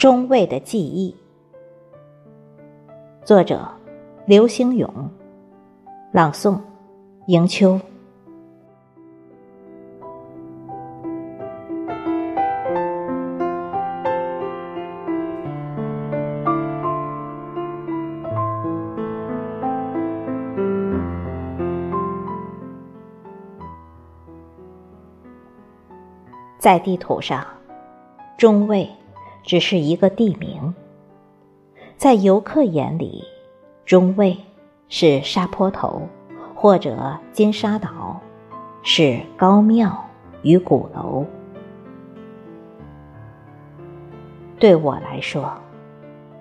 中尉的记忆，作者刘兴勇，朗诵迎秋。在地图上，中尉。只是一个地名，在游客眼里，中卫是沙坡头或者金沙岛，是高庙与鼓楼。对我来说，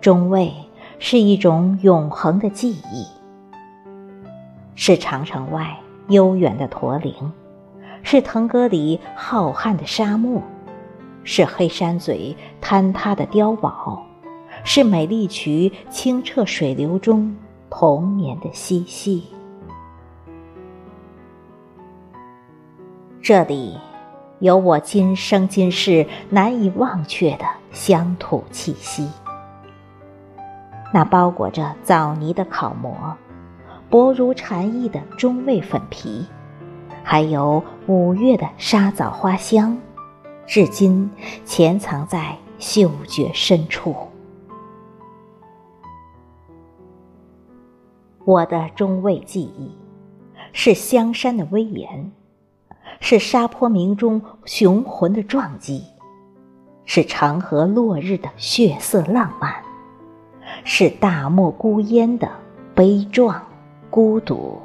中卫是一种永恒的记忆，是长城外悠远的驼铃，是腾格里浩瀚的沙漠。是黑山嘴坍塌的碉堡，是美丽渠清澈水流中童年的嬉戏。这里有我今生今世难以忘却的乡土气息。那包裹着枣泥的烤馍，薄如蝉翼的中味粉皮，还有五月的沙枣花香。至今潜藏在嗅觉深处。我的中卫记忆，是香山的威严，是沙坡鸣中雄浑的撞击，是长河落日的血色浪漫，是大漠孤烟的悲壮孤独。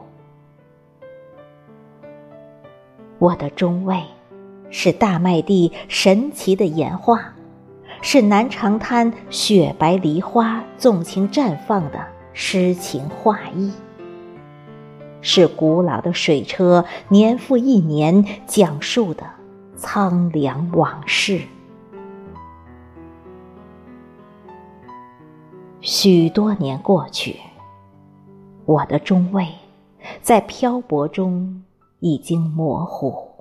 我的中卫。是大麦地神奇的演化，是南长滩雪白梨花纵情绽放的诗情画意，是古老的水车年复一年讲述的苍凉往事。许多年过去，我的中尉在漂泊中已经模糊。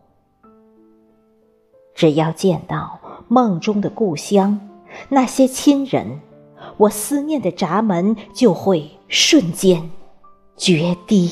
只要见到梦中的故乡，那些亲人，我思念的闸门就会瞬间决堤。